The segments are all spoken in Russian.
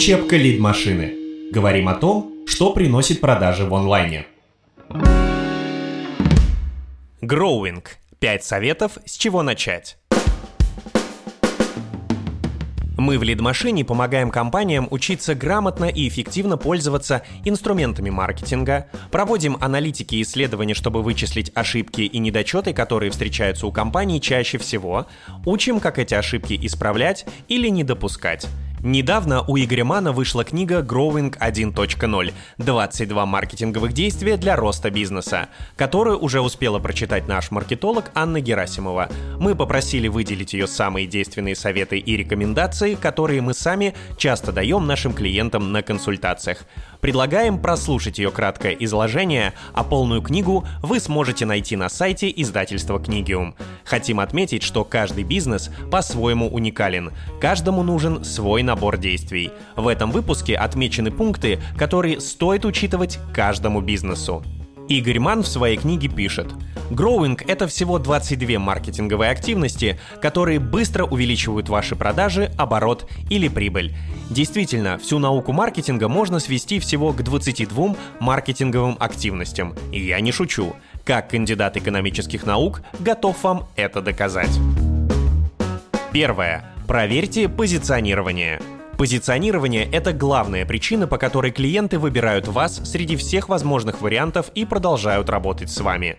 Учебка лид-машины. Говорим о том, что приносит продажи в онлайне. Growing. 5 советов, с чего начать. Мы в лид-машине помогаем компаниям учиться грамотно и эффективно пользоваться инструментами маркетинга, проводим аналитики и исследования, чтобы вычислить ошибки и недочеты, которые встречаются у компаний чаще всего, учим, как эти ошибки исправлять или не допускать. Недавно у Игоря Мана вышла книга Growing 1.0 «22 маркетинговых действия для роста бизнеса», которую уже успела прочитать наш маркетолог Анна Герасимова. Мы попросили выделить ее самые действенные советы и рекомендации, которые мы сами часто даем нашим клиентам на консультациях. Предлагаем прослушать ее краткое изложение, а полную книгу вы сможете найти на сайте издательства Книгиум. Хотим отметить, что каждый бизнес по-своему уникален. Каждому нужен свой набор действий. В этом выпуске отмечены пункты, которые стоит учитывать каждому бизнесу. Игорь Ман в своей книге пишет, Growing — это всего 22 маркетинговые активности, которые быстро увеличивают ваши продажи, оборот или прибыль. Действительно, всю науку маркетинга можно свести всего к 22 маркетинговым активностям. И я не шучу. Как кандидат экономических наук готов вам это доказать. Первое. Проверьте позиционирование. Позиционирование — это главная причина, по которой клиенты выбирают вас среди всех возможных вариантов и продолжают работать с вами.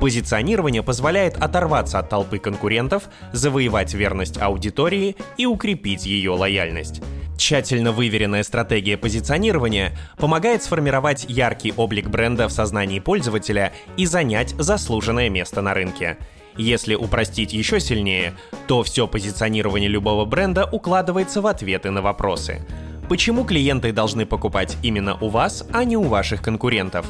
Позиционирование позволяет оторваться от толпы конкурентов, завоевать верность аудитории и укрепить ее лояльность. Тщательно выверенная стратегия позиционирования помогает сформировать яркий облик бренда в сознании пользователя и занять заслуженное место на рынке — если упростить еще сильнее, то все позиционирование любого бренда укладывается в ответы на вопросы. Почему клиенты должны покупать именно у вас, а не у ваших конкурентов?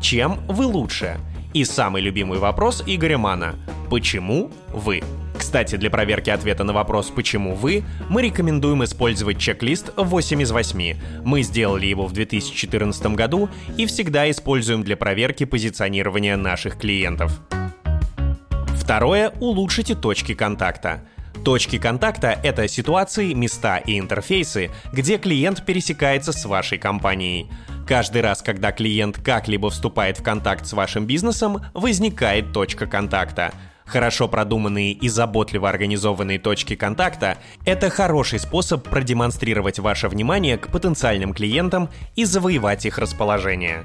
Чем вы лучше? И самый любимый вопрос Игоря Мана – почему вы? Кстати, для проверки ответа на вопрос «Почему вы?» мы рекомендуем использовать чек-лист 8 из 8. Мы сделали его в 2014 году и всегда используем для проверки позиционирования наших клиентов. Второе – улучшите точки контакта. Точки контакта — это ситуации, места и интерфейсы, где клиент пересекается с вашей компанией. Каждый раз, когда клиент как-либо вступает в контакт с вашим бизнесом, возникает точка контакта. Хорошо продуманные и заботливо организованные точки контакта — это хороший способ продемонстрировать ваше внимание к потенциальным клиентам и завоевать их расположение.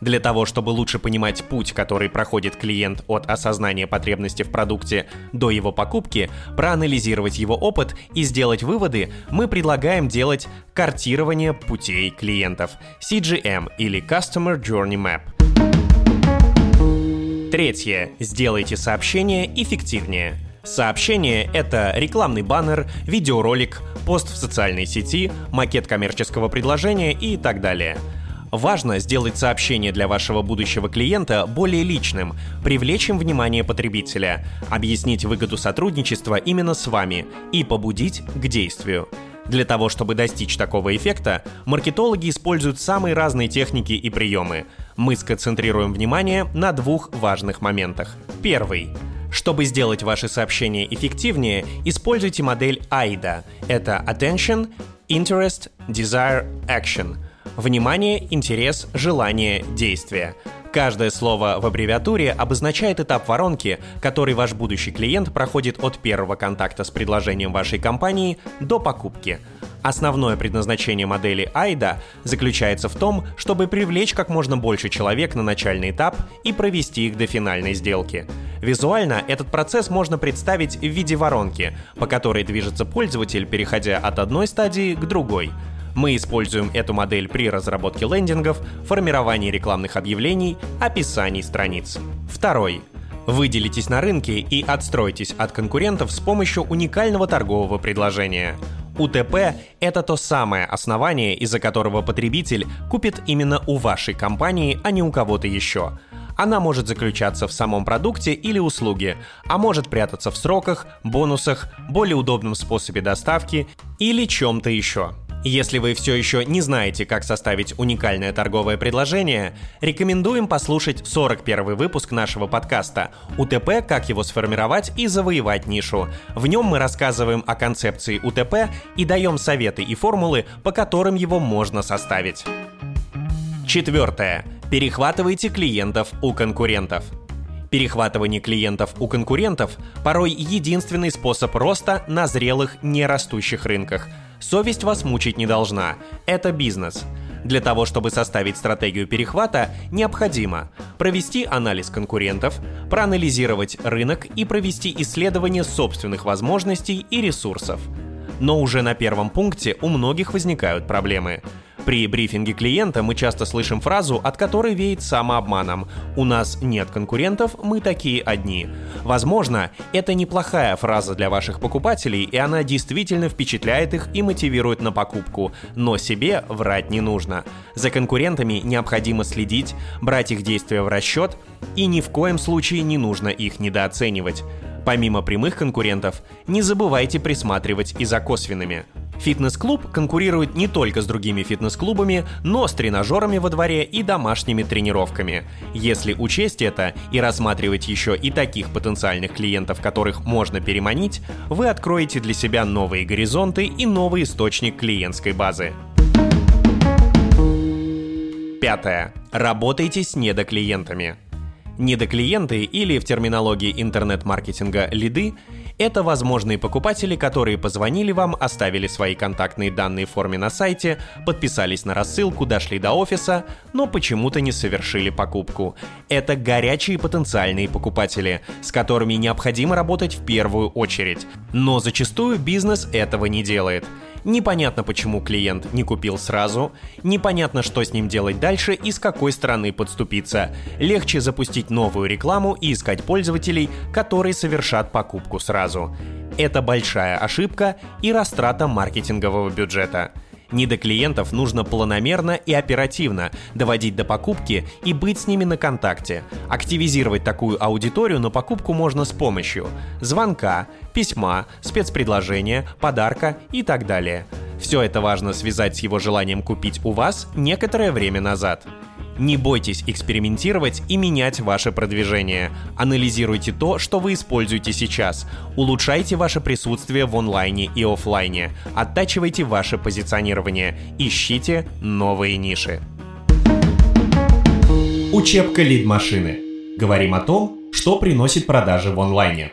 Для того, чтобы лучше понимать путь, который проходит клиент от осознания потребности в продукте до его покупки, проанализировать его опыт и сделать выводы, мы предлагаем делать картирование путей клиентов – CGM или Customer Journey Map. Третье. Сделайте сообщение эффективнее. Сообщение — это рекламный баннер, видеоролик, пост в социальной сети, макет коммерческого предложения и так далее — Важно сделать сообщение для вашего будущего клиента более личным, привлечь им внимание потребителя, объяснить выгоду сотрудничества именно с вами и побудить к действию. Для того, чтобы достичь такого эффекта, маркетологи используют самые разные техники и приемы. Мы сконцентрируем внимание на двух важных моментах. Первый. Чтобы сделать ваши сообщения эффективнее, используйте модель AIDA. Это Attention, Interest, Desire, Action – Внимание, интерес, желание, действие. Каждое слово в аббревиатуре обозначает этап воронки, который ваш будущий клиент проходит от первого контакта с предложением вашей компании до покупки. Основное предназначение модели AIDA заключается в том, чтобы привлечь как можно больше человек на начальный этап и провести их до финальной сделки. Визуально этот процесс можно представить в виде воронки, по которой движется пользователь, переходя от одной стадии к другой – мы используем эту модель при разработке лендингов, формировании рекламных объявлений, описании страниц. Второй. Выделитесь на рынке и отстройтесь от конкурентов с помощью уникального торгового предложения. УТП — это то самое основание, из-за которого потребитель купит именно у вашей компании, а не у кого-то еще. Она может заключаться в самом продукте или услуге, а может прятаться в сроках, бонусах, более удобном способе доставки или чем-то еще. Если вы все еще не знаете, как составить уникальное торговое предложение, рекомендуем послушать 41 выпуск нашего подкаста «УТП. Как его сформировать и завоевать нишу». В нем мы рассказываем о концепции УТП и даем советы и формулы, по которым его можно составить. Четвертое. Перехватывайте клиентов у конкурентов. Перехватывание клиентов у конкурентов порой единственный способ роста на зрелых, нерастущих рынках. Совесть вас мучить не должна. Это бизнес. Для того, чтобы составить стратегию перехвата, необходимо провести анализ конкурентов, проанализировать рынок и провести исследование собственных возможностей и ресурсов. Но уже на первом пункте у многих возникают проблемы – при брифинге клиента мы часто слышим фразу, от которой веет самообманом «У нас нет конкурентов, мы такие одни». Возможно, это неплохая фраза для ваших покупателей, и она действительно впечатляет их и мотивирует на покупку, но себе врать не нужно. За конкурентами необходимо следить, брать их действия в расчет, и ни в коем случае не нужно их недооценивать. Помимо прямых конкурентов, не забывайте присматривать и за косвенными – Фитнес-клуб конкурирует не только с другими фитнес-клубами, но с тренажерами во дворе и домашними тренировками. Если учесть это и рассматривать еще и таких потенциальных клиентов, которых можно переманить, вы откроете для себя новые горизонты и новый источник клиентской базы. Пятое. Работайте с недоклиентами. Недоклиенты или в терминологии интернет-маркетинга лиды это возможные покупатели, которые позвонили вам, оставили свои контактные данные в форме на сайте, подписались на рассылку, дошли до офиса, но почему-то не совершили покупку. Это горячие потенциальные покупатели, с которыми необходимо работать в первую очередь. Но зачастую бизнес этого не делает. Непонятно, почему клиент не купил сразу, непонятно, что с ним делать дальше и с какой стороны подступиться. Легче запустить новую рекламу и искать пользователей, которые совершат покупку сразу. Это большая ошибка и растрата маркетингового бюджета. Не до клиентов нужно планомерно и оперативно доводить до покупки и быть с ними на контакте. Активизировать такую аудиторию на покупку можно с помощью звонка, письма, спецпредложения, подарка и так далее. Все это важно связать с его желанием купить у вас некоторое время назад. Не бойтесь экспериментировать и менять ваше продвижение. Анализируйте то, что вы используете сейчас. Улучшайте ваше присутствие в онлайне и офлайне. Оттачивайте ваше позиционирование. Ищите новые ниши. Учебка лид-машины. Говорим о том, что приносит продажи в онлайне.